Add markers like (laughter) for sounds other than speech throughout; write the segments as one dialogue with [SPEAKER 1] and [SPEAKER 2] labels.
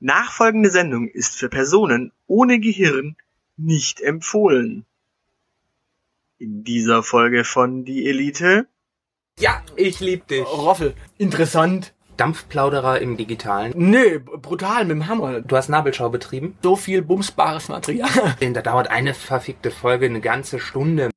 [SPEAKER 1] Nachfolgende Sendung ist für Personen ohne Gehirn nicht empfohlen. In dieser Folge von Die Elite.
[SPEAKER 2] Ja, ich lieb dich.
[SPEAKER 3] Roffel, interessant.
[SPEAKER 2] Dampfplauderer im Digitalen.
[SPEAKER 3] Nee, brutal mit dem Hammer.
[SPEAKER 2] Du hast Nabelschau betrieben?
[SPEAKER 3] So viel bumsbares Material. (laughs)
[SPEAKER 2] Denn da dauert eine verfickte Folge eine ganze Stunde.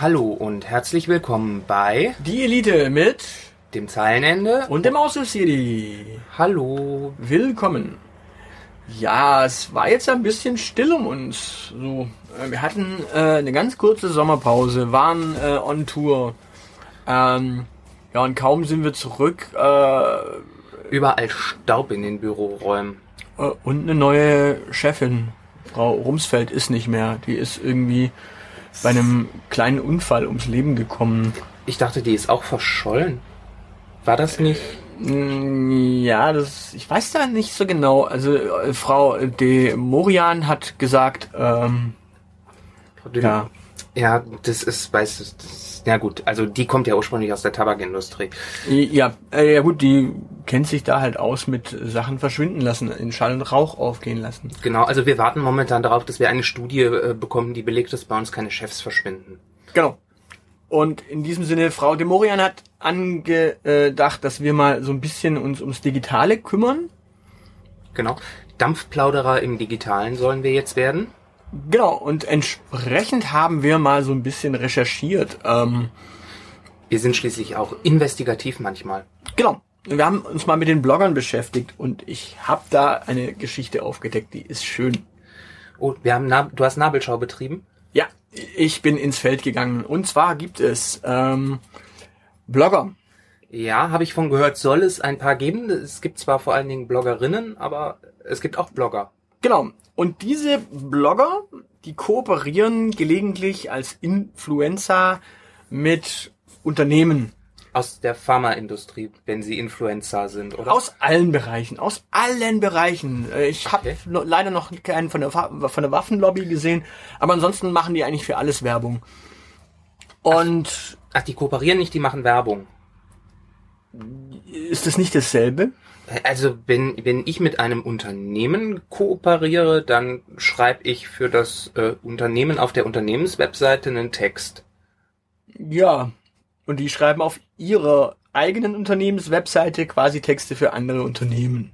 [SPEAKER 2] Hallo und herzlich willkommen bei
[SPEAKER 3] Die Elite mit
[SPEAKER 2] dem Zeilenende.
[SPEAKER 3] und dem City.
[SPEAKER 2] Hallo.
[SPEAKER 3] Willkommen. Ja, es war jetzt ein bisschen still um uns. So, äh, wir hatten äh, eine ganz kurze Sommerpause, waren äh, on Tour. Ähm, ja, und kaum sind wir zurück äh,
[SPEAKER 2] Überall Staub in den Büroräumen.
[SPEAKER 3] äh, und eine neue Chefin, Frau Rumsfeld, ist nicht mehr. Die ist irgendwie bei einem kleinen Unfall ums Leben gekommen.
[SPEAKER 2] Ich dachte, die ist auch verschollen. War das nicht?
[SPEAKER 3] Mm, Ja, das, ich weiß da nicht so genau. Also äh, Frau de Morian hat gesagt, ähm, ja,
[SPEAKER 2] Ja, das ist, weißt du, das ja gut, also die kommt ja ursprünglich aus der Tabakindustrie.
[SPEAKER 3] ja, äh, ja gut, die kennt sich da halt aus mit Sachen verschwinden lassen, in Schall und Rauch aufgehen lassen.
[SPEAKER 2] Genau, also wir warten momentan darauf, dass wir eine Studie äh, bekommen, die belegt, dass bei uns keine Chefs verschwinden.
[SPEAKER 3] Genau. Und in diesem Sinne, Frau de Morian hat angedacht, dass wir mal so ein bisschen uns ums Digitale kümmern.
[SPEAKER 2] Genau. Dampfplauderer im Digitalen sollen wir jetzt werden.
[SPEAKER 3] Genau, und entsprechend haben wir mal so ein bisschen recherchiert. Ähm,
[SPEAKER 2] Wir sind schließlich auch investigativ manchmal.
[SPEAKER 3] Genau. Wir haben uns mal mit den Bloggern beschäftigt und ich habe da eine Geschichte aufgedeckt, die ist schön.
[SPEAKER 2] Oh, wir haben du hast Nabelschau betrieben?
[SPEAKER 3] Ja, ich bin ins Feld gegangen. Und zwar gibt es ähm, Blogger.
[SPEAKER 2] Ja, habe ich von gehört, soll es ein paar geben. Es gibt zwar vor allen Dingen Bloggerinnen, aber es gibt auch Blogger.
[SPEAKER 3] Genau. Und diese Blogger, die kooperieren gelegentlich als Influencer mit Unternehmen
[SPEAKER 2] Aus der Pharmaindustrie, wenn sie Influencer sind, oder?
[SPEAKER 3] aus allen Bereichen, aus allen Bereichen. Äh, Ich habe
[SPEAKER 2] Okay.
[SPEAKER 3] leider noch keinen von der, von der Waffenlobby gesehen, aber ansonsten machen die eigentlich für alles Werbung. Und
[SPEAKER 2] Ach, die kooperieren nicht, die machen Werbung.
[SPEAKER 3] ist das nicht dasselbe?
[SPEAKER 2] Also wenn, wenn ich mit einem Unternehmen kooperiere, dann schreibe ich für das äh, Unternehmen auf der Unternehmenswebseite einen Text.
[SPEAKER 3] Ja. Und die schreiben auf ihrer eigenen Unternehmenswebseite quasi Texte für andere Unternehmen.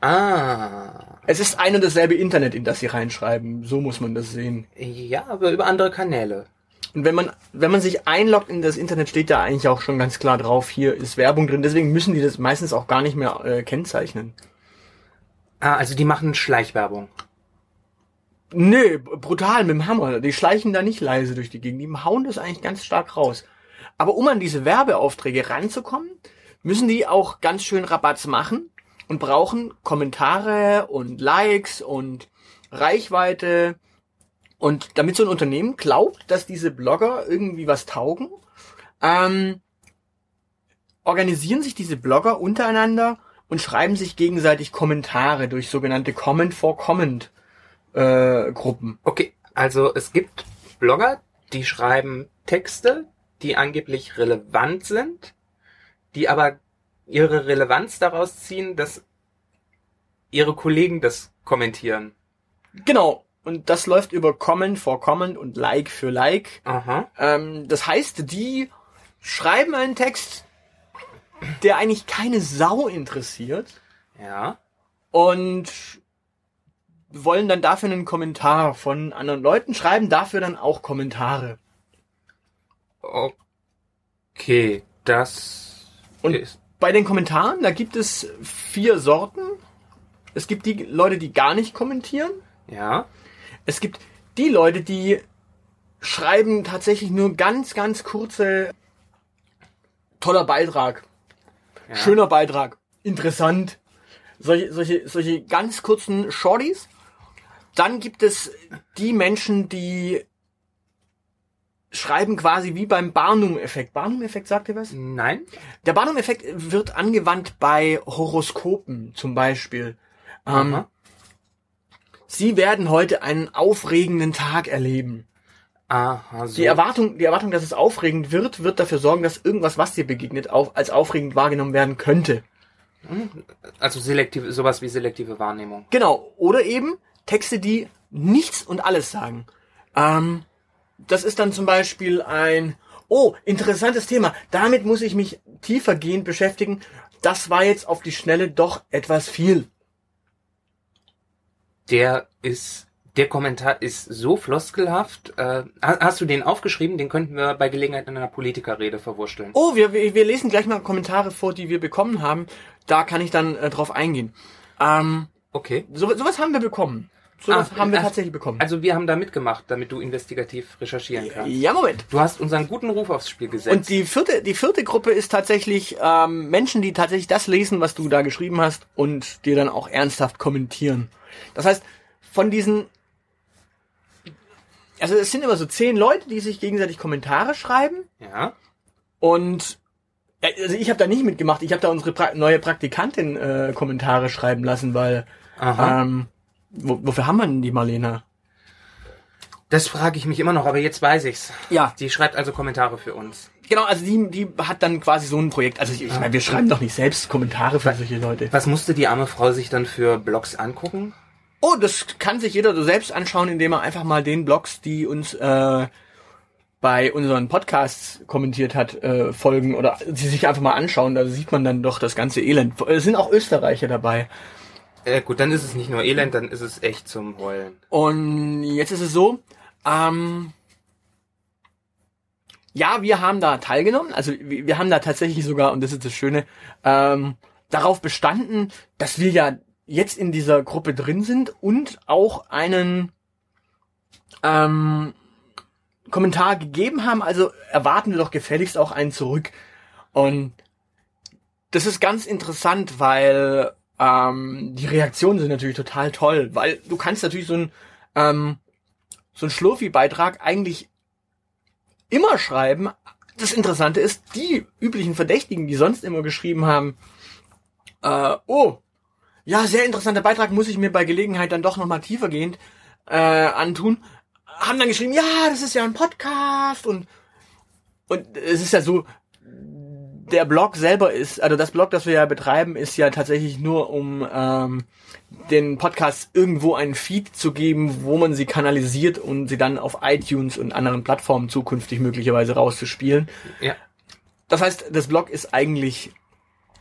[SPEAKER 2] Ah,
[SPEAKER 3] Es ist ein und dasselbe Internet, in das sie reinschreiben. So muss man das sehen.
[SPEAKER 2] ja, aber über andere Kanäle.
[SPEAKER 3] Und wenn man, wenn man sich einloggt in das Internet, steht da eigentlich auch schon ganz klar drauf, hier ist Werbung drin. Deswegen müssen die das meistens auch gar nicht mehr äh, kennzeichnen.
[SPEAKER 2] Ah, also die machen Schleichwerbung.
[SPEAKER 3] Nee, b- brutal mit dem Hammer. Die schleichen da nicht leise durch die Gegend. Die hauen das eigentlich ganz stark raus. Aber um an diese Werbeaufträge ranzukommen, müssen die auch ganz schön Rabatz machen und brauchen Kommentare und Likes und Reichweite. Und damit so ein Unternehmen glaubt, dass diese Blogger irgendwie was taugen, ähm, organisieren sich diese Blogger untereinander und schreiben sich gegenseitig Kommentare durch sogenannte Comment for Comment äh, Gruppen.
[SPEAKER 2] Okay, also es gibt Blogger, die schreiben Texte, die angeblich relevant sind, die aber ihre Relevanz daraus ziehen, dass ihre Kollegen das kommentieren.
[SPEAKER 3] Genau. Und das läuft über Comment for Comment und Like für Like. Ähm, das heißt, die schreiben einen Text, der eigentlich keine Sau interessiert
[SPEAKER 2] Ja.
[SPEAKER 3] und wollen dann dafür einen Kommentar von anderen Leuten, schreiben dafür dann auch Kommentare.
[SPEAKER 2] Okay, das
[SPEAKER 3] Und-
[SPEAKER 2] ist
[SPEAKER 3] bei den Kommentaren, da gibt es vier Sorten. Es gibt die Leute, die gar nicht kommentieren.
[SPEAKER 2] Ja.
[SPEAKER 3] Es gibt die Leute, die schreiben tatsächlich nur ganz, ganz kurze, toller Beitrag,
[SPEAKER 2] ja.
[SPEAKER 3] schöner Beitrag, interessant. Solche, solche, solche ganz kurzen Shorties. Dann gibt es die Menschen, die schreiben quasi wie beim Barnum-Effekt. Barnum-Effekt, sagt ihr was?
[SPEAKER 2] Nein.
[SPEAKER 3] Der Barnum-Effekt wird angewandt bei Horoskopen zum Beispiel. Ähm. Sie werden heute einen aufregenden Tag erleben.
[SPEAKER 2] Aha, so.
[SPEAKER 3] Die Erwartung, die Erwartung, dass es aufregend wird, wird dafür sorgen, dass irgendwas, was dir begegnet, auf, als aufregend wahrgenommen werden könnte.
[SPEAKER 2] also selektive, sowas wie selektive Wahrnehmung.
[SPEAKER 3] Genau. Oder eben Texte, die nichts und alles sagen. Ähm, das ist dann zum Beispiel ein, oh, interessantes Thema. Damit muss ich mich tiefergehend beschäftigen. Das war jetzt auf die Schnelle doch etwas viel.
[SPEAKER 2] Der ist, der Kommentar ist so floskelhaft. Äh, ha- hast du den aufgeschrieben? Den könnten wir bei Gelegenheit in einer Politikerrede verwursteln.
[SPEAKER 3] Oh, wir, wir wir lesen gleich mal Kommentare vor, die wir bekommen haben. Da kann ich dann äh, drauf eingehen. Ähm,
[SPEAKER 2] Okay.
[SPEAKER 3] so, sowas haben wir bekommen. Sowas
[SPEAKER 2] Ah,
[SPEAKER 3] haben wir
[SPEAKER 2] ach,
[SPEAKER 3] tatsächlich bekommen.
[SPEAKER 2] Also wir haben da mitgemacht, damit du investigativ recherchieren kannst.
[SPEAKER 3] ja, Moment.
[SPEAKER 2] Du hast unseren guten Ruf aufs Spiel gesetzt.
[SPEAKER 3] Und die vierte, die vierte Gruppe ist tatsächlich ähm, Menschen, die tatsächlich das lesen, was du da geschrieben hast und dir dann auch ernsthaft kommentieren. Das heißt, von diesen, also es sind immer so zehn Leute, die sich gegenseitig Kommentare schreiben
[SPEAKER 2] ja.
[SPEAKER 3] und also ich habe da nicht mitgemacht. Ich habe da unsere pra neue Praktikantin äh, Kommentare schreiben lassen, weil
[SPEAKER 2] Aha.
[SPEAKER 3] ähm, wofür haben wir denn die Marlena?
[SPEAKER 2] Das frage ich mich immer noch, aber jetzt weiß ich's.
[SPEAKER 3] Ja,
[SPEAKER 2] Die schreibt also Kommentare für uns.
[SPEAKER 3] genau. Also die, die hat dann quasi so ein Projekt. Also ich, ich meine, wir schreiben doch nicht selbst Kommentare für solche Leute.
[SPEAKER 2] Was musste die arme Frau sich dann für Blogs angucken?
[SPEAKER 3] Oh, das kann sich jeder so selbst anschauen, indem er einfach mal den Blogs, die uns äh, bei unseren Podcasts kommentiert hat, äh, folgen oder sie sich einfach mal anschauen. Da sieht man dann doch das ganze Elend. Es sind auch Österreicher dabei.
[SPEAKER 2] Äh, gut, dann ist es nicht nur Elend, dann ist es echt zum Heulen.
[SPEAKER 3] Und jetzt ist es so, ähm, ja, wir haben da teilgenommen. Also wir, haben da tatsächlich sogar, und das ist das Schöne, ähm, darauf bestanden, dass wir ja jetzt in dieser Gruppe drin sind und auch einen ähm, Kommentar gegeben haben. Also erwarten wir doch gefälligst auch einen zurück. Und das ist ganz interessant, weil ähm, die Reaktionen sind natürlich total toll, weil du kannst natürlich so ein ähm, so ein Schlurfi-Beitrag eigentlich immer schreiben. Das Interessante ist, die üblichen Verdächtigen, die sonst immer geschrieben haben, äh, oh, ja, sehr interessanter Beitrag, muss ich mir bei Gelegenheit dann doch nochmal tiefergehend äh, antun, haben dann geschrieben, ja, das ist ja ein Podcast und und es ist ja so, der Blog selber ist, also das Blog, das wir ja betreiben, ist ja tatsächlich nur, um ähm, den Podcast irgendwo einen Feed zu geben, wo man sie kanalisiert und sie dann auf iTunes und anderen Plattformen zukünftig möglicherweise rauszuspielen.
[SPEAKER 2] Ja,
[SPEAKER 3] Das heißt, das Blog ist eigentlich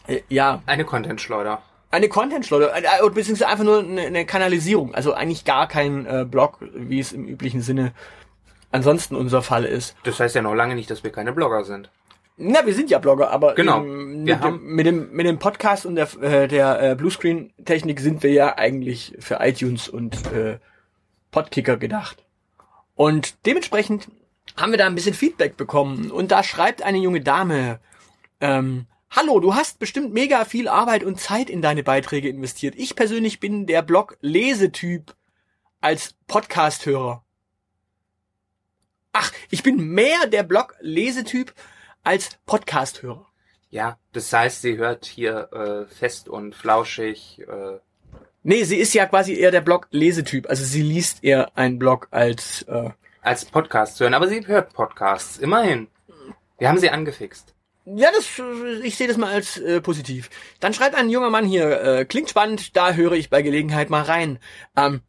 [SPEAKER 3] äh, ja
[SPEAKER 2] eine Content-Schleuder.
[SPEAKER 3] eine Content-Schleuder, äh, äh, beziehungsweise einfach nur eine, eine Kanalisierung, also eigentlich gar kein äh, Blog, wie es im üblichen Sinne ansonsten unser Fall ist.
[SPEAKER 2] Das heißt ja noch lange nicht, dass wir keine Blogger sind.
[SPEAKER 3] Na, wir sind ja Blogger, aber
[SPEAKER 2] Genau. Wir
[SPEAKER 3] mit, dem, mit dem mit dem Podcast und der äh, der äh, Bluescreen-Technik sind wir ja eigentlich für iTunes und äh, Podkicker gedacht. Und dementsprechend haben wir da ein bisschen Feedback bekommen. Und da schreibt eine junge Dame, ähm, Hallo, du hast bestimmt mega viel Arbeit und Zeit in deine Beiträge investiert. Ich persönlich bin der Blog-Lesetyp als Podcast-Hörer. Ach, ich bin mehr der Blog-Lesetyp als Podcast-Hörer.
[SPEAKER 2] Ja, das heißt, sie hört hier äh, fest und flauschig. Äh,
[SPEAKER 3] Nee, sie ist ja quasi eher der Blog-Lesetyp. Also sie liest eher einen Blog als äh,
[SPEAKER 2] als Podcast hören, aber sie hört Podcasts, immerhin. Wir haben sie angefixt.
[SPEAKER 3] Ja, das, ich sehe das mal als äh, positiv. Dann schreibt ein junger Mann hier, äh, klingt spannend, da höre ich bei Gelegenheit mal rein. Ähm,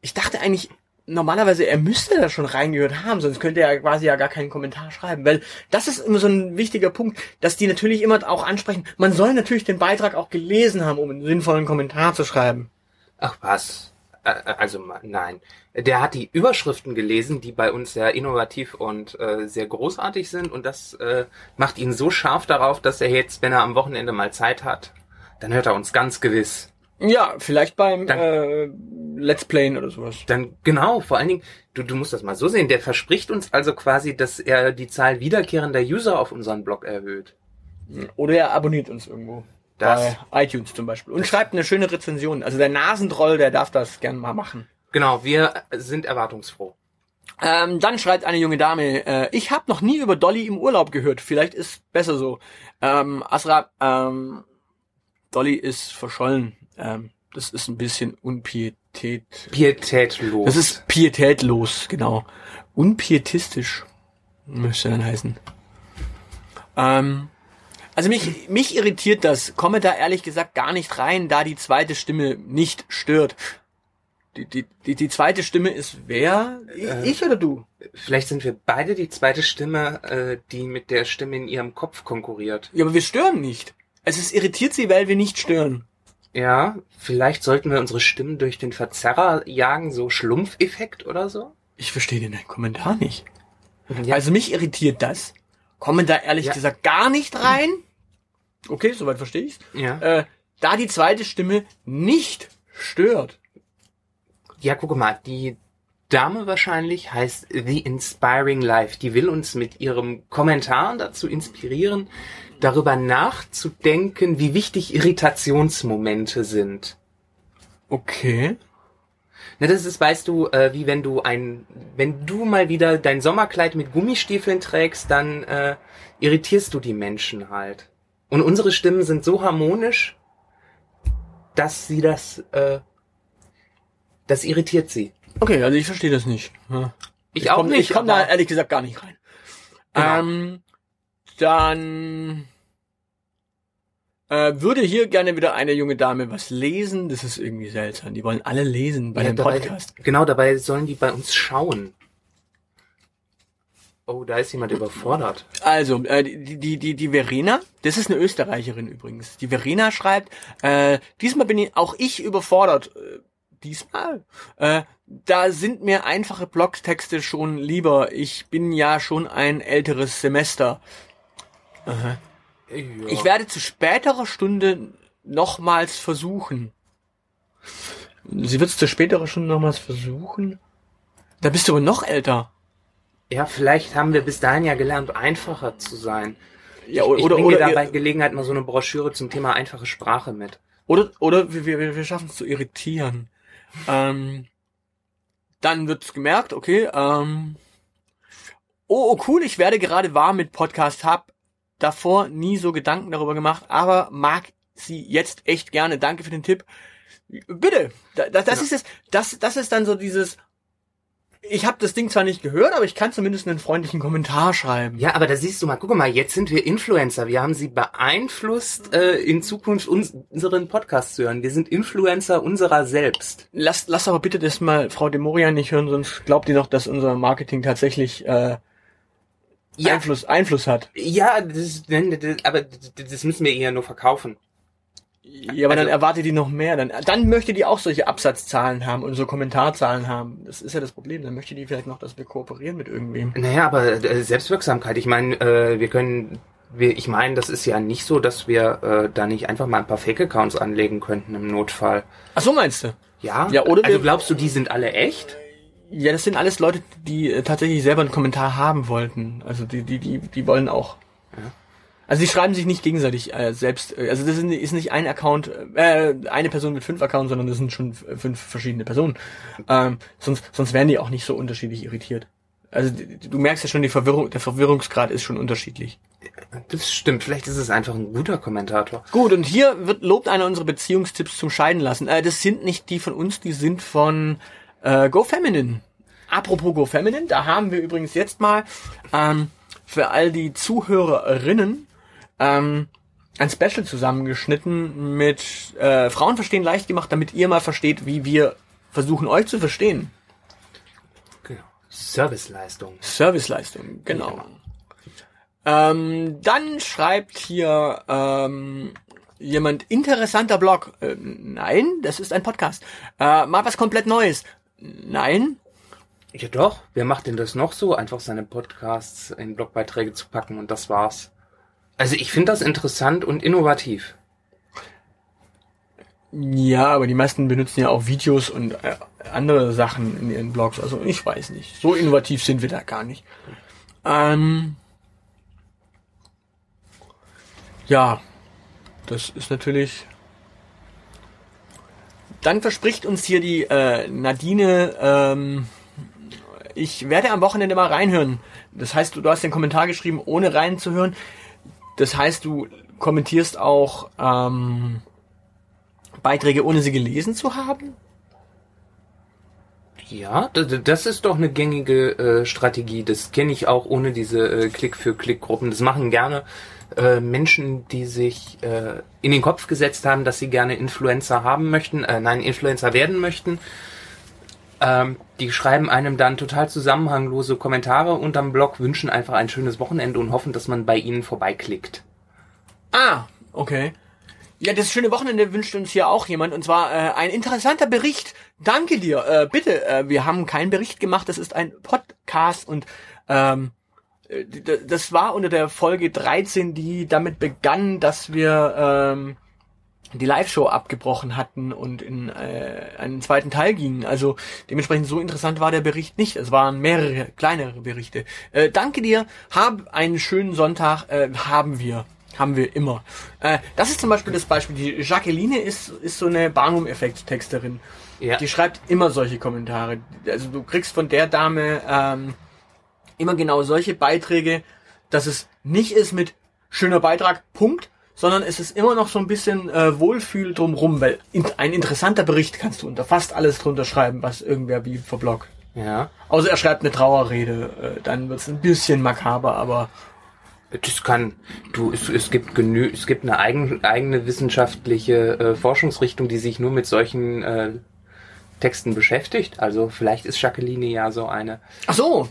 [SPEAKER 3] ich dachte eigentlich, normalerweise, er müsste da schon reingehört haben, sonst könnte er quasi ja gar keinen Kommentar schreiben, weil das ist immer so ein wichtiger Punkt, dass die natürlich immer auch ansprechen, man soll natürlich den Beitrag auch gelesen haben, um einen sinnvollen Kommentar zu schreiben.
[SPEAKER 2] Ach was. Also nein. Der hat die Überschriften gelesen, die bei uns sehr innovativ und äh, sehr großartig sind. Und das äh, macht ihn so scharf darauf, dass er jetzt, wenn er am Wochenende mal Zeit hat, dann hört er uns ganz gewiss.
[SPEAKER 3] Ja, vielleicht beim
[SPEAKER 2] Dann-
[SPEAKER 3] äh, Let's Playen oder sowas.
[SPEAKER 2] Dann genau, vor allen Dingen, du, du musst das mal so sehen, der verspricht uns also quasi, dass er die Zahl wiederkehrender User auf unseren Blog erhöht.
[SPEAKER 3] Oder er abonniert uns irgendwo.
[SPEAKER 2] Das-
[SPEAKER 3] Bei iTunes zum Beispiel. Und schreibt eine schöne Rezension. Also der Nasentroll, der darf das gern mal machen.
[SPEAKER 2] Genau, wir sind erwartungsfroh.
[SPEAKER 3] Ähm, dann schreibt eine junge Dame, äh, ich habe noch nie über Dolly im Urlaub gehört. Vielleicht ist besser so. Ähm, Asra, ähm, Dolly ist verschollen. Ähm, das ist ein bisschen unpietät.
[SPEAKER 2] Pietätlos.
[SPEAKER 3] Das ist pietätlos, genau. Unpietistisch müsste dann heißen. Ähm, also mich, mich irritiert das. Komme da ehrlich gesagt gar nicht rein, da die zweite Stimme nicht stört. Die, die, die, die zweite Stimme ist wer?
[SPEAKER 2] Äh,
[SPEAKER 3] ich oder du?
[SPEAKER 2] Vielleicht sind wir beide die zweite Stimme, äh, die mit der Stimme in ihrem Kopf konkurriert.
[SPEAKER 3] Ja, aber wir stören nicht. Also es irritiert sie, weil wir nicht stören.
[SPEAKER 2] Ja, vielleicht sollten wir unsere Stimmen durch den Verzerrer jagen, so Schlumpfeffekt oder so.
[SPEAKER 3] Ich verstehe den Kommentar nicht.
[SPEAKER 2] Ja,
[SPEAKER 3] Also mich irritiert das. Kommen da ehrlich
[SPEAKER 2] Ja.
[SPEAKER 3] gesagt gar nicht rein. Okay, soweit verstehe ich's.
[SPEAKER 2] ja.
[SPEAKER 3] Äh, da die zweite Stimme nicht stört.
[SPEAKER 2] ja, guck mal, die Dame wahrscheinlich heißt The Inspiring Life. Die will uns mit ihrem Kommentar dazu inspirieren, darüber nachzudenken, wie wichtig Irritationsmomente sind.
[SPEAKER 3] Okay.
[SPEAKER 2] Na, das ist, weißt du, äh, wie wenn du ein, wenn du mal wieder dein Sommerkleid mit Gummistiefeln trägst, dann äh, irritierst du die Menschen halt. Und unsere Stimmen sind so harmonisch, dass sie das, äh, das irritiert sie.
[SPEAKER 3] Okay, also ich verstehe das nicht. Ja.
[SPEAKER 2] Ich, auch
[SPEAKER 3] komm,
[SPEAKER 2] nicht.
[SPEAKER 3] Ich komme da ehrlich gesagt gar nicht rein.
[SPEAKER 2] Genau.
[SPEAKER 3] Ähm, dann äh, würde hier gerne wieder eine junge Dame was lesen. Das ist irgendwie seltsam. Die wollen alle lesen bei
[SPEAKER 2] Ja,
[SPEAKER 3] dem
[SPEAKER 2] dabei,
[SPEAKER 3] Podcast.
[SPEAKER 2] Genau, dabei sollen die bei uns schauen. Oh, da ist jemand überfordert.
[SPEAKER 3] Also, äh, die, die, die, die Verena, das ist eine Österreicherin übrigens. Die Verena schreibt, äh, diesmal bin ich, auch ich überfordert. Äh, diesmal? Äh, da sind mir einfache Blogtexte schon lieber. Ich bin ja schon ein älteres Semester.
[SPEAKER 2] Ja.
[SPEAKER 3] Ich werde zu späterer Stunde nochmals versuchen. Sie wird es zu späterer Stunde nochmals versuchen? Da bist du aber noch älter.
[SPEAKER 2] ja, vielleicht haben wir bis dahin ja gelernt, einfacher zu sein.
[SPEAKER 3] Ja,
[SPEAKER 2] ich
[SPEAKER 3] oder,
[SPEAKER 2] bringe
[SPEAKER 3] oder,
[SPEAKER 2] dir da
[SPEAKER 3] oder,
[SPEAKER 2] bei Gelegenheit mal so eine Broschüre zum Thema einfache Sprache mit.
[SPEAKER 3] Oder, oder wir, wir, wir schaffen es zu irritieren. Ähm, dann wird's gemerkt, okay, ähm, oh, oh, cool, ich werde gerade warm mit Podcast, hab davor nie so Gedanken darüber gemacht, aber mag sie jetzt echt gerne. Danke für den Tipp. Bitte, da- das, das
[SPEAKER 2] Ja.
[SPEAKER 3] ist es, das, das ist dann so dieses, ich habe das Ding zwar nicht gehört, aber ich kann zumindest einen freundlichen Kommentar schreiben.
[SPEAKER 2] Ja, aber da siehst du mal, guck mal, jetzt sind wir Influencer. Wir haben sie beeinflusst, äh, in Zukunft uns, unseren Podcast zu hören. Wir sind Influencer unserer selbst.
[SPEAKER 3] Lass, lass aber bitte das mal Frau Demorian nicht hören, sonst glaubt ihr noch, dass unser Marketing tatsächlich äh,
[SPEAKER 2] Ja,
[SPEAKER 3] Einfluss, Einfluss hat.
[SPEAKER 2] ja, das, das, aber das müssen wir ihr ja nur verkaufen.
[SPEAKER 3] Ja, aber dann
[SPEAKER 2] Also-
[SPEAKER 3] erwartet die noch mehr. Dann, dann möchte die auch solche Absatzzahlen haben und so Kommentarzahlen haben. Das ist ja das Problem. Dann möchte die vielleicht noch, dass wir kooperieren mit irgendwem.
[SPEAKER 2] Naja, aber äh, Selbstwirksamkeit, ich meine, äh, wir können, wir, ich meine, das ist ja nicht so, dass wir äh, da nicht einfach mal ein paar Fake-Accounts anlegen könnten im Notfall.
[SPEAKER 3] Ach so meinst du?
[SPEAKER 2] Ja?
[SPEAKER 3] Ja, oder
[SPEAKER 2] also glaubst du, die sind alle echt?
[SPEAKER 3] Ja, das sind alles Leute, die äh, tatsächlich selber einen Kommentar haben wollten. Also die, die, die, die wollen auch.
[SPEAKER 2] Ja.
[SPEAKER 3] Also die schreiben sich nicht gegenseitig äh, selbst. äh, Also das ist nicht- ein Account, äh, eine Person mit fünf Accounts, sondern das sind schon fünf verschiedene Personen. Ähm, sonst, sonst wären die auch nicht so unterschiedlich irritiert. Also du merkst ja schon, die Verwirrung, der Verwirrungsgrad ist schon unterschiedlich.
[SPEAKER 2] Das stimmt, vielleicht ist es einfach ein guter Kommentator.
[SPEAKER 3] Gut, und hier wird lobt einer unserer Beziehungstipps zum Scheiden lassen. Äh, das sind nicht die von uns, die sind von äh, GoFeminine. Apropos GoFeminine, da haben wir übrigens jetzt mal ähm, für all die Zuhörerinnen ähm, ein Special zusammengeschnitten mit äh, Frauen verstehen leicht gemacht, damit ihr mal versteht, wie wir versuchen euch zu verstehen.
[SPEAKER 2] Genau. Serviceleistung.
[SPEAKER 3] Serviceleistung, genau. Ähm, dann schreibt hier ähm, jemand interessanter Blog. Äh, nein, das ist ein Podcast. Äh, mal was komplett Neues. Nein.
[SPEAKER 2] Ja doch, wer macht denn das noch so? Einfach seine Podcasts in Blogbeiträge zu packen und das war's. Also ich finde das interessant und innovativ.
[SPEAKER 3] Ja, aber die meisten benutzen ja auch Videos und äh, andere Sachen in ihren Blogs. Also ich weiß nicht. So innovativ sind wir da gar nicht. Ähm, ja, das ist natürlich. Dann verspricht uns hier die äh, Nadine, ähm, ich werde am Wochenende mal reinhören. Das heißt, du, du hast den Kommentar geschrieben, ohne reinzuhören. Das heißt, du kommentierst auch ähm, Beiträge, ohne sie gelesen zu haben?
[SPEAKER 2] Ja, das ist doch eine gängige äh, Strategie. Das kenne ich auch ohne diese äh, Klick-für-Klick-Gruppen. Das machen gerne äh, Menschen, die sich äh, in den Kopf gesetzt haben, dass sie gerne Influencer haben möchten, äh, nein, Influencer werden möchten. Ähm, die schreiben einem dann total zusammenhanglose Kommentare unterm Blog, wünschen einfach ein schönes Wochenende und hoffen, dass man bei ihnen vorbeiklickt.
[SPEAKER 3] Ah, okay. Ja, das schöne Wochenende wünscht uns hier auch jemand und zwar äh, ein interessanter Bericht. Danke dir. Äh, bitte, äh, wir haben keinen Bericht gemacht, das ist ein Podcast und ähm, äh, das war unter der Folge 13, die damit begann, dass wir ähm, die Live-Show abgebrochen hatten und in äh, einen zweiten Teil gingen. Also dementsprechend so interessant war der Bericht nicht. Es waren mehrere kleinere Berichte. Äh, danke dir. Hab einen schönen Sonntag. Äh, haben wir. Haben wir immer. Äh, das ist zum Beispiel das Beispiel. Die Jacqueline ist, ist so eine Barnum-Effekt-Texterin. Ja. Die schreibt immer solche Kommentare. Also du kriegst von der Dame ähm, immer genau solche Beiträge, dass es nicht ist mit schöner Beitrag, Punkt, sondern es ist immer noch so ein bisschen äh, Wohlfühl drumrum, weil in, ein interessanter Bericht kannst du unter fast alles drunter schreiben, was irgendwer wie verblockt.
[SPEAKER 2] Ja.
[SPEAKER 3] Außer er schreibt eine Trauerrede, äh, dann wird's ein bisschen makaber, aber
[SPEAKER 2] das kann, du, es, es gibt genü, es gibt eine eigen, eigene wissenschaftliche äh, Forschungsrichtung, die sich nur mit solchen äh, Texten beschäftigt. Also vielleicht ist Jacqueline ja so eine.
[SPEAKER 3] Ach so.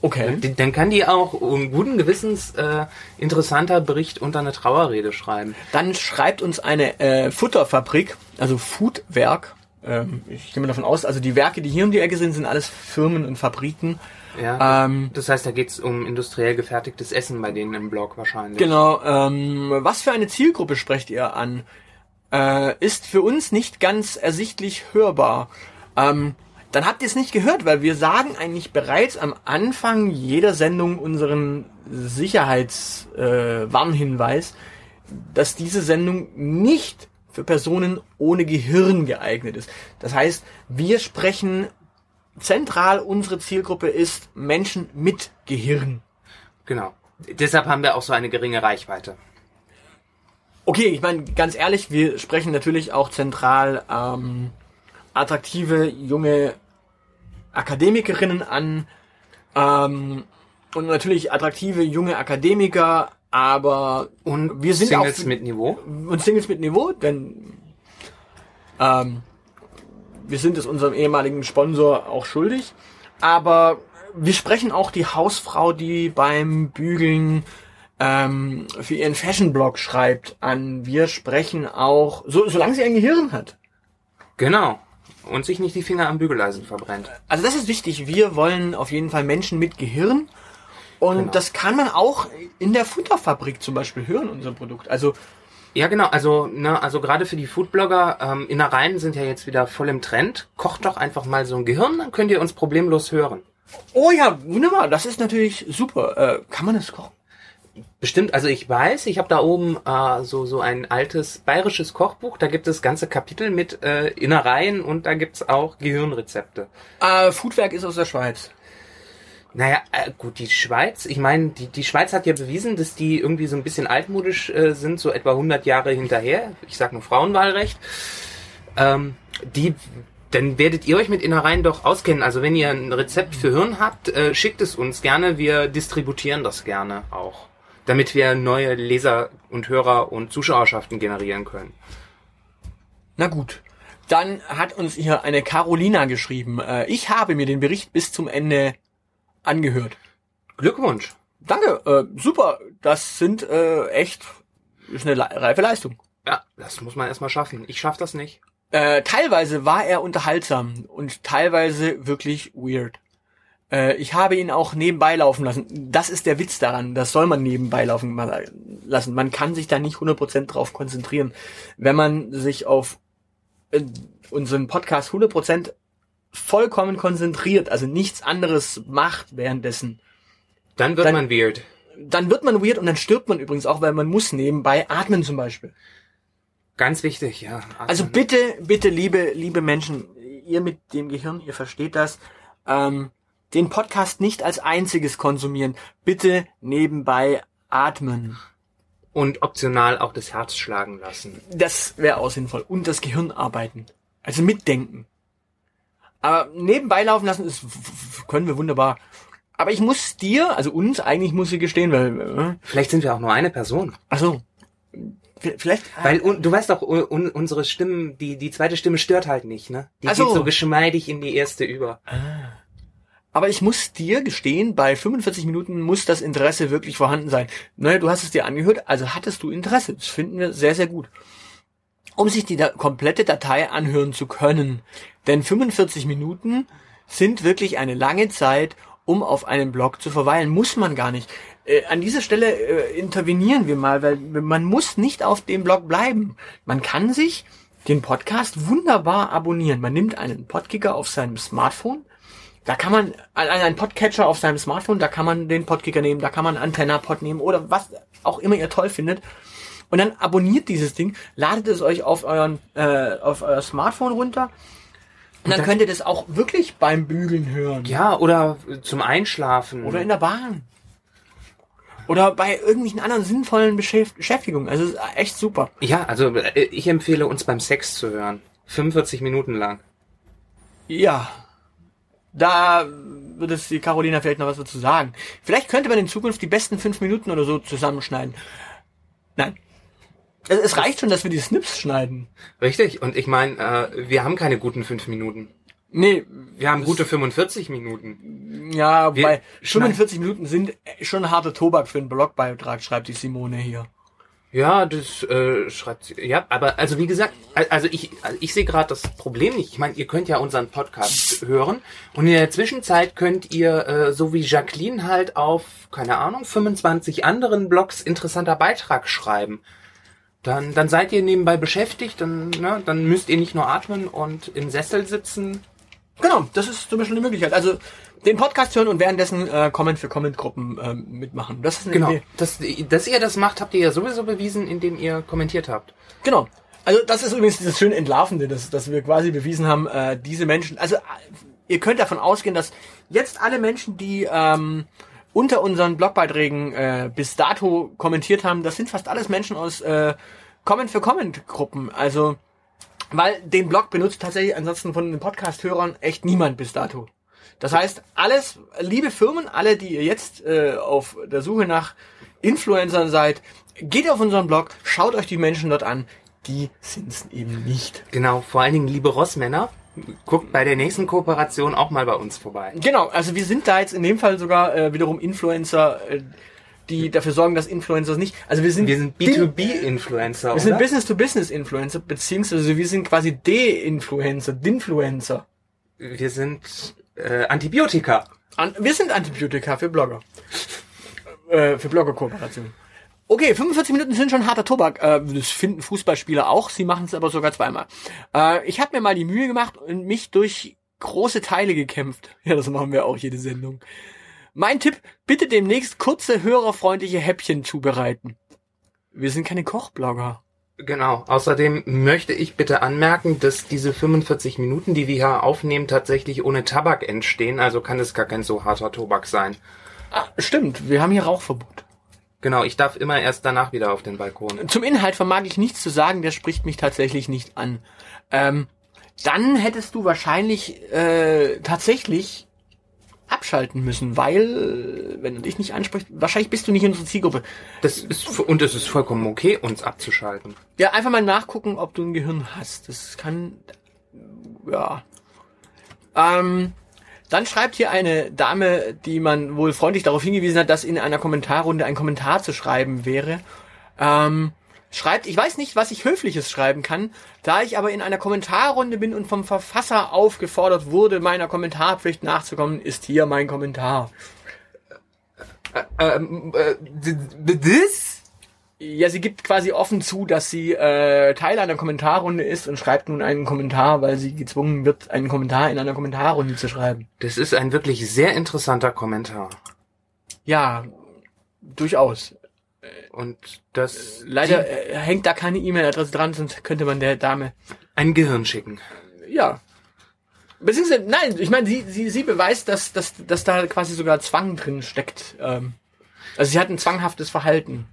[SPEAKER 3] Okay.
[SPEAKER 2] Dann kann die auch um guten Gewissens äh, interessanter Bericht unter eine Trauerrede schreiben.
[SPEAKER 3] Dann schreibt uns eine äh, Futterfabrik, also Foodwerk. Ähm, ich gehe mal davon aus, also die Werke, die hier um die Ecke sind, sind alles Firmen und Fabriken
[SPEAKER 2] ja, ähm, das heißt, da geht's um industriell gefertigtes Essen bei denen im Blog wahrscheinlich.
[SPEAKER 3] Genau. Ähm, was für eine Zielgruppe sprecht ihr an? Äh, ist für uns nicht ganz ersichtlich hörbar. Ähm, dann habt ihr es nicht gehört, weil wir sagen eigentlich bereits am Anfang jeder Sendung unseren Sicherheitswarnhinweis, äh, dass diese Sendung nicht für Personen ohne Gehirn geeignet ist. Das heißt, wir sprechen zentral unsere Zielgruppe ist Menschen mit Gehirn.
[SPEAKER 2] Genau. Deshalb haben wir auch so eine geringe Reichweite.
[SPEAKER 3] Okay, ich meine, ganz ehrlich, wir sprechen natürlich auch zentral ähm, attraktive junge Akademikerinnen an ähm, und natürlich attraktive junge Akademiker, aber
[SPEAKER 2] und wir sind Singles auch mit Niveau
[SPEAKER 3] und Singles mit Niveau, denn ähm, wir sind es unserem ehemaligen Sponsor auch schuldig. Aber wir sprechen auch die Hausfrau, die beim Bügeln ähm, für ihren Fashion-Blog schreibt, an. Wir sprechen auch, so, solange sie ein Gehirn hat.
[SPEAKER 2] Genau. Und sich nicht die Finger am Bügeleisen verbrennt.
[SPEAKER 3] Also das ist wichtig. Wir wollen auf jeden Fall Menschen mit Gehirn. Und genau. das kann man auch in der Futterfabrik zum Beispiel hören, unser Produkt. Also
[SPEAKER 2] ja, genau. Also, ne, also gerade für die Foodblogger, ähm, Innereien sind ja jetzt wieder voll im Trend. Kocht doch einfach mal so ein Gehirn, dann könnt ihr uns problemlos hören.
[SPEAKER 3] Oh ja, wunderbar. Das ist natürlich super. Äh, kann man das kochen?
[SPEAKER 2] Bestimmt, also ich weiß, ich habe da oben äh, so so ein altes bayerisches Kochbuch, da gibt es ganze Kapitel mit äh, Innereien und da gibt's auch Gehirnrezepte.
[SPEAKER 3] Äh, Foodwerk ist aus der Schweiz.
[SPEAKER 2] Naja, äh, gut, die Schweiz, ich meine, die, die Schweiz hat ja bewiesen, dass die irgendwie so ein bisschen altmodisch äh, sind, so etwa 100 Jahre hinterher. Ich sag nur Frauenwahlrecht. Ähm, die, dann werdet ihr euch mit Innereien doch auskennen. Also wenn ihr ein Rezept für Hirn habt, äh, schickt es uns gerne. Wir distributieren das gerne auch, damit wir neue Leser und Hörer und Zuschauerschaften generieren können.
[SPEAKER 3] Na gut. Dann hat uns hier eine Carolina geschrieben. Äh, ich habe mir den Bericht bis zum Ende angehört.
[SPEAKER 2] Glückwunsch.
[SPEAKER 3] Danke, äh, super. Das sind äh, echt ist eine reife Leistung.
[SPEAKER 2] Ja, das muss man erstmal schaffen. Ich schaff das nicht.
[SPEAKER 3] Äh, teilweise war er unterhaltsam und teilweise wirklich weird. Äh, ich habe ihn auch nebenbei laufen lassen. Das ist der Witz daran. Das soll man nebenbei laufen lassen. Man kann sich da nicht 100% drauf konzentrieren. Wenn man sich auf äh, unseren Podcast 100% vollkommen konzentriert, also nichts anderes macht währenddessen,
[SPEAKER 2] Dann wird
[SPEAKER 3] Dann-
[SPEAKER 2] man weird.
[SPEAKER 3] dann wird man weird und dann stirbt man übrigens auch, weil man muss nebenbei atmen zum Beispiel.
[SPEAKER 2] Ganz wichtig, ja.
[SPEAKER 3] Also
[SPEAKER 2] Atmen.
[SPEAKER 3] bitte, bitte, liebe, liebe Menschen, ihr mit dem Gehirn, ihr versteht das, ähm, den Podcast nicht als einziges konsumieren. Bitte nebenbei atmen.
[SPEAKER 2] Und optional auch das Herz schlagen lassen.
[SPEAKER 3] Das wäre auch sinnvoll. Und das Gehirn arbeiten. Also mitdenken. Aber nebenbei laufen lassen ist, können wir wunderbar. Aber ich muss dir, also uns eigentlich muss ich gestehen, weil, äh,
[SPEAKER 2] Vielleicht sind wir auch nur eine Person.
[SPEAKER 3] also vielleicht,
[SPEAKER 2] Weil un, du weißt doch, un, un, unsere Stimmen, die, die zweite Stimme stört halt nicht, ne? Die
[SPEAKER 3] Ach so.
[SPEAKER 2] geht so geschmeidig in die erste über.
[SPEAKER 3] Aber ich muss dir gestehen, bei 45 Minuten muss das Interesse wirklich vorhanden sein. Naja, du hast es dir angehört, also hattest du Interesse. Das finden wir sehr, sehr gut. Um sich die da komplette Datei anhören zu können. Denn 45 Minuten sind wirklich eine lange Zeit, um auf einem Blog zu verweilen. Muss man gar nicht. Äh, an dieser Stelle äh, intervenieren wir mal, weil man muss nicht auf dem Blog bleiben. Man kann sich den Podcast wunderbar abonnieren. Man nimmt einen Podkicker auf seinem Smartphone, da kann man ein- einen Podcatcher auf seinem Smartphone, da kann man den Podkicker nehmen, da kann man Antenna-Pod nehmen oder was auch immer ihr toll findet. Und dann abonniert dieses Ding, ladet es euch auf euren äh, auf euer Smartphone runter. Und dann könnt ihr das auch wirklich beim Bügeln hören.
[SPEAKER 2] Ja, oder zum Einschlafen.
[SPEAKER 3] Oder in der Bahn. Oder bei irgendwelchen anderen sinnvollen Beschäft- Beschäftigungen. Also es ist echt super.
[SPEAKER 2] ja, also äh, ich empfehle uns beim Sex zu hören. 45 Minuten lang.
[SPEAKER 3] Ja. Da wird es die Carolina vielleicht noch was dazu sagen. Vielleicht könnte man in Zukunft die besten fünf Minuten oder so zusammenschneiden. Nein. Es, es reicht schon, dass wir die Snips schneiden.
[SPEAKER 2] Richtig? Und ich meine, äh, wir haben keine guten 5 Minuten.
[SPEAKER 3] Nee,
[SPEAKER 2] Wir haben gute 45 Minuten.
[SPEAKER 3] ja, weil
[SPEAKER 2] schneiden-
[SPEAKER 3] 45 Minuten sind schon harter Tobak für einen Blogbeitrag, schreibt die Simone hier.
[SPEAKER 2] Ja, das äh, schreibt sie. Ja, aber also wie gesagt, al- also ich, also ich sehe gerade das Problem nicht. Ich meine, ihr könnt ja unseren Podcast hören und in der Zwischenzeit könnt ihr, äh, so wie Jacqueline halt auf, keine Ahnung, 25 anderen Blogs interessanter Beitrag schreiben. Dann, dann seid ihr nebenbei beschäftigt, dann, ne, dann müsst ihr nicht nur atmen und im Sessel sitzen.
[SPEAKER 3] Genau, das ist zum Beispiel eine Möglichkeit. Also den Podcast hören und währenddessen äh, Comment für Comment-Gruppen ähm, mitmachen. Das ist eine
[SPEAKER 2] Genau.
[SPEAKER 3] Idee.
[SPEAKER 2] Das, dass ihr das macht, habt ihr ja sowieso bewiesen, indem ihr kommentiert habt.
[SPEAKER 3] Genau. Also das ist übrigens dieses schön Entlarvende, dass, dass wir quasi bewiesen haben, äh, diese Menschen, also äh, ihr könnt davon ausgehen, dass jetzt alle Menschen, die ähm, unter unseren Blogbeiträgen äh, bis dato kommentiert haben, das sind fast alles Menschen aus äh, Comment für Comment Gruppen. Also weil den Blog benutzt tatsächlich ansonsten von den Podcast-Hörern echt niemand bis dato. Das heißt, alles, liebe Firmen, alle, die ihr jetzt äh, auf der Suche nach Influencern seid, geht auf unseren Blog, schaut euch die Menschen dort an. Die sind's eben nicht.
[SPEAKER 2] Genau, vor allen Dingen liebe Rossmänner, guckt bei der nächsten Kooperation auch mal bei uns vorbei.
[SPEAKER 3] Genau, also wir sind da jetzt in dem Fall sogar äh, wiederum Influencer, äh, die dafür sorgen, dass Influencers nicht. Also wir sind
[SPEAKER 2] Wir sind B2B-Influencer,
[SPEAKER 3] wir sind? Business-to-Business-Influencer, beziehungsweise wir sind quasi De-Influencer, Dinfluencer.
[SPEAKER 2] Wir sind äh, Antibiotika.
[SPEAKER 3] An, wir sind Antibiotika für Blogger. Äh, für Blogger-Kooperation. Okay, 45 Minuten sind schon harter Tobak. Äh, das finden Fußballspieler auch. Sie machen es aber sogar zweimal. Äh, ich habe mir mal die Mühe gemacht und mich durch große Teile gekämpft. (laughs) Ja, das machen wir auch jede Sendung. Mein Tipp, bitte demnächst kurze, hörerfreundliche Häppchen zubereiten. Wir sind keine Kochblogger.
[SPEAKER 2] Genau. Außerdem möchte ich bitte anmerken, dass diese 45 Minuten, die wir hier aufnehmen, tatsächlich ohne Tabak entstehen. Also kann es gar kein so harter Tobak sein.
[SPEAKER 3] Ah, stimmt, wir haben hier Rauchverbot.
[SPEAKER 2] Genau, ich darf immer erst danach wieder auf den Balkon.
[SPEAKER 3] Zum Inhalt vermag ich nichts zu sagen, der spricht mich tatsächlich nicht an. Ähm, dann hättest du wahrscheinlich äh, tatsächlich abschalten müssen, weil, wenn du dich nicht ansprichst, wahrscheinlich bist du nicht in unserer Zielgruppe.
[SPEAKER 2] Das ist und es ist vollkommen okay, uns abzuschalten.
[SPEAKER 3] Ja, einfach mal nachgucken, ob du ein Gehirn hast. Das kann, ja. Ähm, dann schreibt hier eine Dame, die man wohl freundlich darauf hingewiesen hat, dass in einer Kommentarrunde ein Kommentar zu schreiben wäre. Ähm, schreibt, ich weiß nicht, was ich Höfliches schreiben kann, da ich aber in einer Kommentarrunde bin und vom Verfasser aufgefordert wurde, meiner Kommentarpflicht nachzukommen, ist hier mein Kommentar.
[SPEAKER 2] Ähm, äh, d- d- das?
[SPEAKER 3] Ja, sie gibt quasi offen zu, dass sie äh, Teil einer Kommentarrunde ist und schreibt nun einen Kommentar, weil sie gezwungen wird, einen Kommentar in einer Kommentarrunde zu schreiben.
[SPEAKER 2] Das ist ein wirklich sehr interessanter Kommentar.
[SPEAKER 3] Ja, durchaus.
[SPEAKER 2] Und das
[SPEAKER 3] Leider äh, hängt da keine E-Mail-Adresse dran, sonst könnte man der Dame
[SPEAKER 2] ein Gehirn schicken.
[SPEAKER 3] Ja. Beziehungsweise, nein, ich meine, sie, sie, sie beweist, dass, dass, dass da quasi sogar Zwang drin steckt. Ähm, also sie hat ein zwanghaftes Verhalten.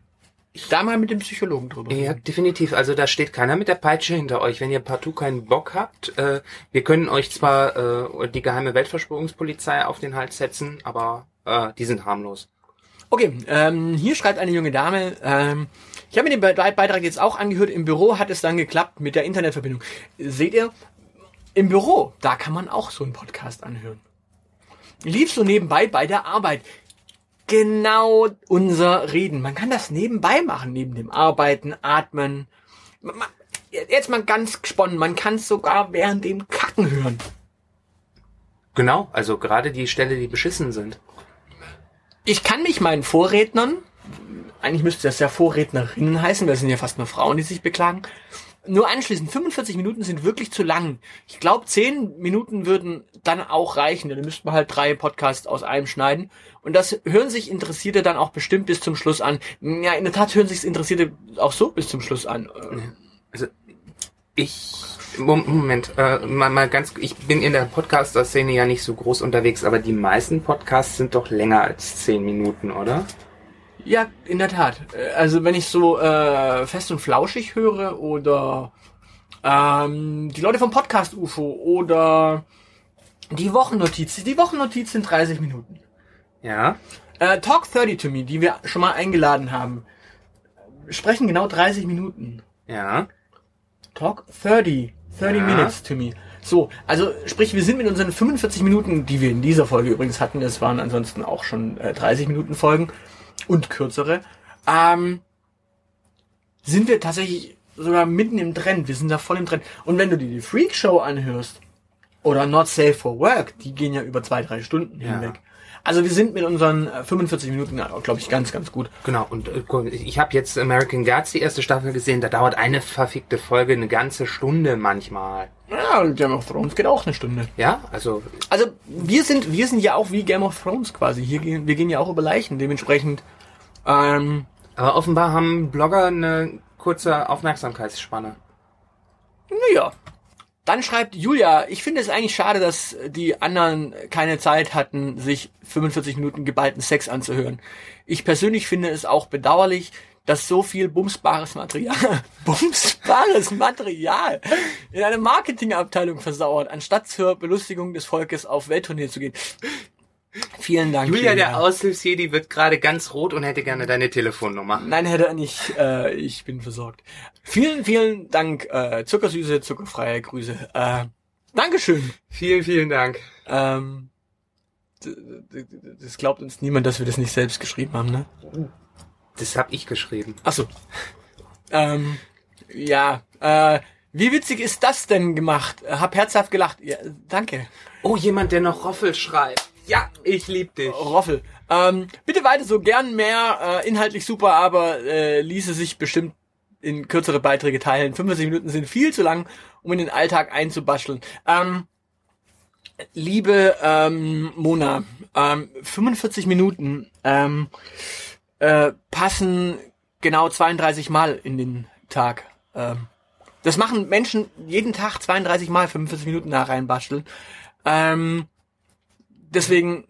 [SPEAKER 3] Da mal mit dem Psychologen drüber.
[SPEAKER 2] Ja, definitiv. Also da steht keiner mit der Peitsche hinter euch. Wenn ihr partout keinen Bock habt, äh, wir können euch zwar äh, die geheime Weltverschwörungspolizei auf den Hals setzen, aber äh, die sind harmlos.
[SPEAKER 3] Okay, ähm, hier schreibt eine junge Dame, ähm, ich habe mir den Be Beitrag jetzt auch angehört, im Büro hat es dann geklappt mit der Internetverbindung. Seht ihr, im Büro, da kann man auch so einen Podcast anhören. Lief so nebenbei bei der Arbeit. Genau unser Reden. Man kann das nebenbei machen, neben dem Arbeiten, Atmen. Jetzt mal ganz gesponnen, man kann es sogar während dem Kacken hören.
[SPEAKER 2] Genau, also gerade die Stelle, die beschissen sind.
[SPEAKER 3] Ich kann mich meinen Vorrednern, eigentlich müsste das ja Vorrednerinnen heißen, weil es sind ja fast nur Frauen, die sich beklagen, nur anschließen. 45 Minuten sind wirklich zu lang. Ich glaube, 10 Minuten würden dann auch reichen. Dann müsste man halt drei Podcasts aus einem schneiden. Und das hören sich Interessierte dann auch bestimmt bis zum Schluss an. Ja, in der Tat hören sich Interessierte auch so bis zum Schluss an.
[SPEAKER 2] Also ich Mom- Moment, äh, mal, mal ganz, ich bin in der Podcaster-Szene ja nicht so groß unterwegs, aber die meisten Podcasts sind doch länger als zehn Minuten, oder?
[SPEAKER 3] Ja, in der Tat. Äh, Also wenn ich so äh, fest und flauschig höre oder ähm, die Leute vom Podcast UFO oder die Wochennotiz. Die Wochennotiz sind 30 Minuten.
[SPEAKER 2] Ja.
[SPEAKER 3] Äh, Talk 30 to me, die wir schon mal eingeladen haben, sprechen genau 30 Minuten.
[SPEAKER 2] Ja.
[SPEAKER 3] Talk 30. 30
[SPEAKER 2] Ja.
[SPEAKER 3] minutes to me. So, also sprich, wir sind mit unseren 45 Minuten, die wir in dieser Folge übrigens hatten, es waren ansonsten auch schon äh, 30 Minuten Folgen und kürzere, ähm, sind wir tatsächlich sogar mitten im Trend. Wir sind da voll im Trend. Und wenn du dir die Freak Show anhörst oder Not Safe for Work, die gehen ja über zwei, drei Stunden
[SPEAKER 2] Ja.
[SPEAKER 3] hinweg. Also wir sind mit unseren äh, 45 Minuten, glaube ich, ganz, ganz gut.
[SPEAKER 2] Genau, und äh, ich habe jetzt American Gods die erste Staffel gesehen, da dauert eine verfickte Folge eine ganze Stunde manchmal.
[SPEAKER 3] Ja, und Game of Thrones geht auch eine Stunde.
[SPEAKER 2] Ja, also
[SPEAKER 3] Also wir sind, wir sind ja auch wie Game of Thrones quasi. Hier gehen, wir gehen ja auch über Leichen. Dementsprechend, ähm,
[SPEAKER 2] aber offenbar haben Blogger eine kurze Aufmerksamkeitsspanne.
[SPEAKER 3] naja. Dann schreibt Julia, ich finde es eigentlich schade, dass die anderen keine Zeit hatten, sich 45 Minuten geballten Sex anzuhören. Ich persönlich finde es auch bedauerlich, dass so viel bumsbares Material, (laughs) bumsbares Material in eine Marketingabteilung versauert, anstatt zur Belustigung des Volkes auf Welttournee zu gehen. Vielen Dank.
[SPEAKER 2] Julia, der Aushilfsjedi, wird gerade ganz rot und hätte gerne deine Telefonnummer.
[SPEAKER 3] Nein, hätte er nicht. Äh, ich bin versorgt. Vielen, vielen Dank. Äh, zuckersüße, zuckerfreie Grüße. Äh, Dankeschön.
[SPEAKER 2] Vielen, vielen Dank.
[SPEAKER 3] Ähm, das glaubt uns niemand, dass wir das nicht selbst geschrieben haben, ne?
[SPEAKER 2] Das hab ich geschrieben.
[SPEAKER 3] Ach so. Ähm, ja. Äh, wie witzig ist das denn gemacht? Hab herzhaft gelacht. Ja, danke.
[SPEAKER 2] Oh, jemand, der noch Roffel schreibt. Ja, ich lieb dich.
[SPEAKER 3] Roffel. Ähm, bitte weiter so gern mehr, äh, inhaltlich super, aber äh, ließe sich bestimmt in kürzere Beiträge teilen. 45 Minuten sind viel zu lang, um in den Alltag einzubascheln. Ähm, liebe ähm, Mona, ähm, 45 Minuten ähm, äh, passen genau 32 Mal in den Tag. Ähm, das machen Menschen jeden Tag 32 Mal 45 Minuten da reinbasteln. Ähm, deswegen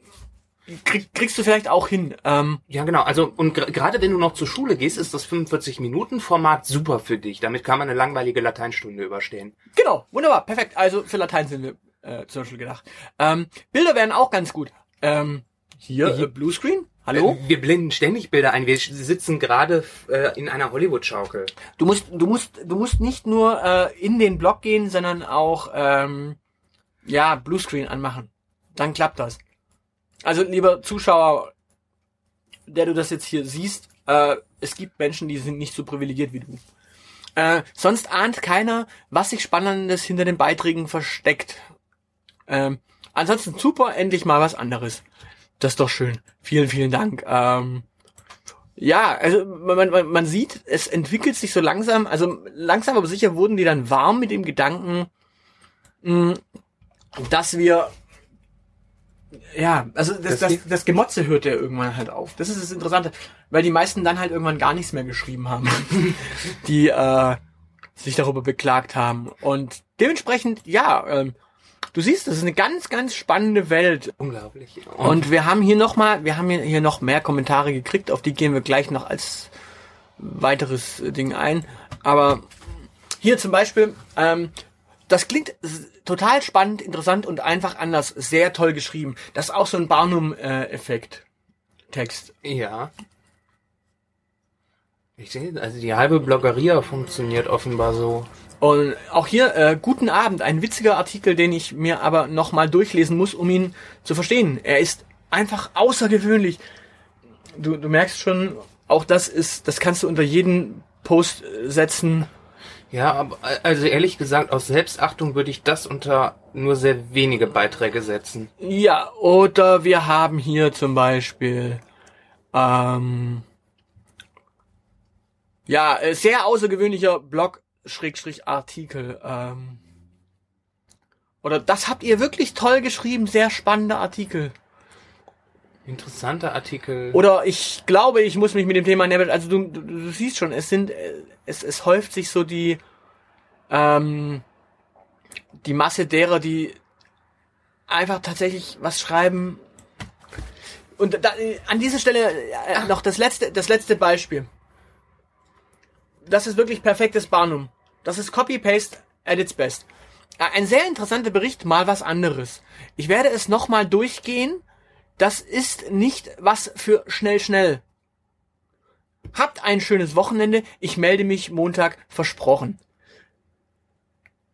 [SPEAKER 3] krieg, kriegst du vielleicht auch hin. Ähm,
[SPEAKER 2] Ja, genau. Also, und gerade wenn du noch zur Schule gehst, ist das 45-Minuten-Format super für dich. Damit kann man eine langweilige Lateinstunde überstehen.
[SPEAKER 3] genau, wunderbar, perfekt. Also für Latein sind wir äh, zum Beispiel gedacht. Ähm, Bilder wären auch ganz gut. Ähm, hier, äh, Bluescreen? Hallo?
[SPEAKER 2] Äh, Wir blenden ständig Bilder ein. Wir sitzen gerade äh, in einer Hollywood-Schaukel.
[SPEAKER 3] Du musst, du musst, du musst nicht nur äh, in den Blog gehen, sondern auch ähm, ja Bluescreen anmachen. Dann klappt das. Also lieber Zuschauer, der du das jetzt hier siehst, äh, es gibt Menschen, die sind nicht so privilegiert wie du. Äh, sonst ahnt keiner, was sich Spannendes hinter den Beiträgen versteckt. Ähm, ansonsten super, endlich mal was anderes. Das ist doch schön. Vielen, vielen Dank. Ähm, ja, also man, man, man sieht, es entwickelt sich so langsam, also langsam aber sicher wurden die dann warm mit dem Gedanken, mh, dass wir ja, also das, das, das Gemotze hört ja irgendwann halt auf. Das ist das Interessante, weil die meisten dann halt irgendwann gar nichts mehr geschrieben haben, (laughs) die äh, sich darüber beklagt haben. Und dementsprechend, ja, ähm, du siehst, das ist eine ganz, ganz spannende Welt.
[SPEAKER 2] Unglaublich.
[SPEAKER 3] Und wir haben hier noch mal, wir haben hier, noch mehr Kommentare gekriegt, auf die gehen wir gleich noch als weiteres Ding ein. Aber hier zum Beispiel, ähm, das klingt total spannend, interessant und einfach anders. Sehr toll geschrieben. Das ist auch so ein Barnum-Effekt. Text.
[SPEAKER 2] Ja. Ich sehe, also die halbe Bloggeria funktioniert offenbar so.
[SPEAKER 3] Und auch hier, äh, guten Abend, ein witziger Artikel, den ich mir aber nochmal durchlesen muss, um ihn zu verstehen. Er ist einfach außergewöhnlich. Du, du merkst schon, auch das ist, das kannst du unter jeden Post äh, setzen.
[SPEAKER 2] Ja, aber also ehrlich gesagt, aus Selbstachtung würde ich das unter nur sehr wenige Beiträge setzen.
[SPEAKER 3] Ja, oder wir haben hier zum Beispiel, ähm, ja, äh, sehr außergewöhnlicher Blog, Schrägstrich Artikel, ähm, oder das habt ihr wirklich toll geschrieben, sehr spannender Artikel.
[SPEAKER 2] Interessanter Artikel.
[SPEAKER 3] Oder ich glaube, ich muss mich mit dem Thema näher, also du, du, du siehst schon, es sind, äh, es, es häuft sich so die, ähm, die Masse derer, die einfach tatsächlich was schreiben. Und da, an dieser Stelle äh, noch das letzte, das letzte Beispiel. Das ist wirklich perfektes Barnum. Das ist Copy-Paste at its best. Äh, Ein sehr interessanter Bericht, mal was anderes. Ich werde es nochmal durchgehen. Das ist nicht was für schnell, schnell. Habt ein schönes Wochenende. Ich melde mich Montag versprochen.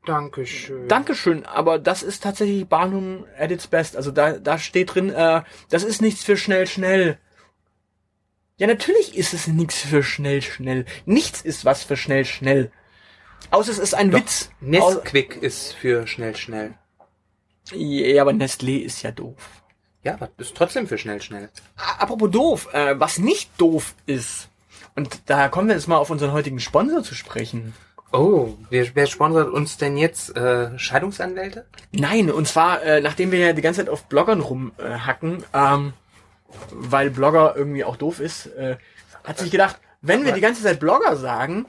[SPEAKER 2] Dankeschön.
[SPEAKER 3] Dankeschön, aber das ist tatsächlich Barnum at its best. Also da, da steht drin, äh, das ist nichts für schnell, schnell. Ja, natürlich ist es nichts für schnell, schnell. Nichts ist was für schnell, schnell. Außer es ist ein Witz. Au-
[SPEAKER 2] Nesquik ist für schnell, schnell.
[SPEAKER 3] Ja, aber Nestlé ist ja doof.
[SPEAKER 2] Ja, aber ist trotzdem für schnell, schnell.
[SPEAKER 3] Apropos doof, äh, was nicht doof ist. Und da kommen wir jetzt mal auf unseren heutigen Sponsor zu sprechen.
[SPEAKER 2] Oh, wer, wer sponsert uns denn jetzt? Äh, Scheidungsanwälte?
[SPEAKER 3] Nein, und zwar, äh, nachdem wir ja die ganze Zeit auf Bloggern rumhacken, ähm, weil Blogger irgendwie auch doof ist, äh, hat sich gedacht, wenn wir die ganze Zeit Blogger sagen,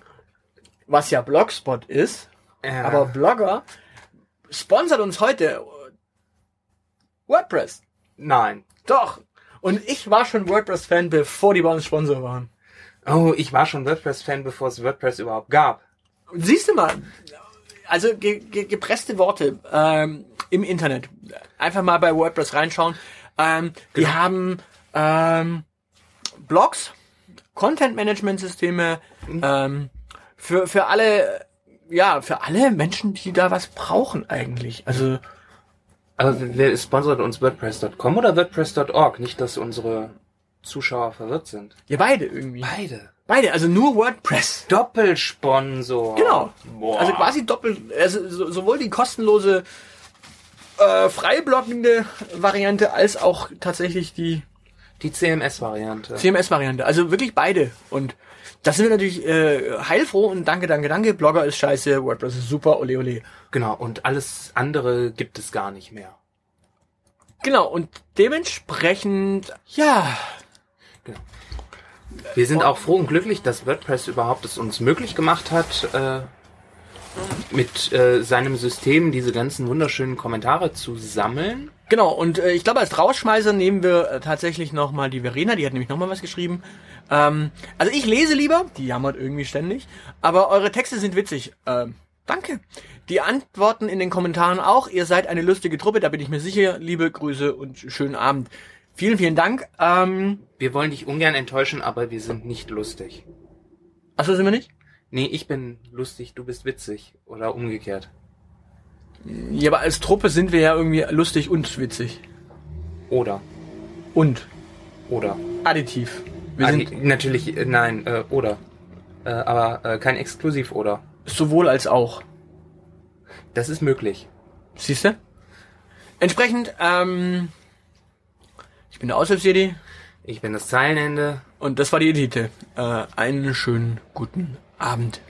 [SPEAKER 3] was ja Blogspot ist,
[SPEAKER 2] Ja.
[SPEAKER 3] aber Blogger sponsert uns heute äh, WordPress.
[SPEAKER 2] Nein.
[SPEAKER 3] Doch. Und ich war schon WordPress-Fan, bevor die bei uns Sponsor waren.
[SPEAKER 2] Oh, ich war schon WordPress-Fan, bevor es WordPress überhaupt gab.
[SPEAKER 3] Siehst du mal, also ge ge gepresste Worte ähm, im Internet. Einfach mal bei WordPress reinschauen. Ähm, Die haben ähm, Blogs, Content-Management-Systeme ähm, für für alle, ja, für alle Menschen, die da was brauchen eigentlich. Also
[SPEAKER 2] Aber wer sponsert uns WordPress.com oder WordPress.org? Nicht, dass unsere Zuschauer verwirrt sind.
[SPEAKER 3] ja beide irgendwie.
[SPEAKER 2] Beide.
[SPEAKER 3] Beide, also nur WordPress.
[SPEAKER 2] Doppelsponsor.
[SPEAKER 3] Genau.
[SPEAKER 2] Boah.
[SPEAKER 3] Also quasi doppelt, also so, sowohl die kostenlose äh, freiblockende Variante als auch tatsächlich die
[SPEAKER 2] Die CMS-Variante.
[SPEAKER 3] CMS-Variante. Also wirklich beide. Und das sind wir natürlich äh, heilfroh und danke, danke, danke. Blogger ist scheiße, WordPress ist super, ole ole.
[SPEAKER 2] Genau, und alles andere gibt es gar nicht mehr.
[SPEAKER 3] Genau, und dementsprechend, ja,
[SPEAKER 2] Wir sind auch froh und glücklich, dass WordPress überhaupt es uns möglich gemacht hat, äh, mit äh, seinem System diese ganzen wunderschönen Kommentare zu sammeln.
[SPEAKER 3] genau. Und äh, ich glaube, als Rausschmeißer nehmen wir äh, tatsächlich nochmal die Verena, die hat nämlich nochmal was geschrieben. Ähm, also ich lese lieber, die jammert irgendwie ständig, aber eure Texte sind witzig. Ähm, danke. Die Antworten in den Kommentaren auch. Ihr seid eine lustige Truppe, da bin ich mir sicher. Liebe Grüße und schönen Abend. Vielen, vielen Dank. Ähm,
[SPEAKER 2] Wir wollen dich ungern enttäuschen, aber wir sind nicht lustig.
[SPEAKER 3] achso, sind wir nicht?
[SPEAKER 2] Nee, ich bin lustig, du bist witzig. Oder umgekehrt.
[SPEAKER 3] Ja, aber als Truppe sind wir ja irgendwie lustig und witzig.
[SPEAKER 2] Oder.
[SPEAKER 3] Und
[SPEAKER 2] Oder.
[SPEAKER 3] additiv. Wir sind,
[SPEAKER 2] natürlich, äh, nein, äh, oder. Äh, aber äh, kein Exklusiv, oder?
[SPEAKER 3] Sowohl als auch.
[SPEAKER 2] Das ist möglich.
[SPEAKER 3] Siehst du? Entsprechend, ähm, ich bin der Aushilfsjedi
[SPEAKER 2] Ich bin das Zeilenende.
[SPEAKER 3] und das war die Edite. Äh, einen schönen guten Abend.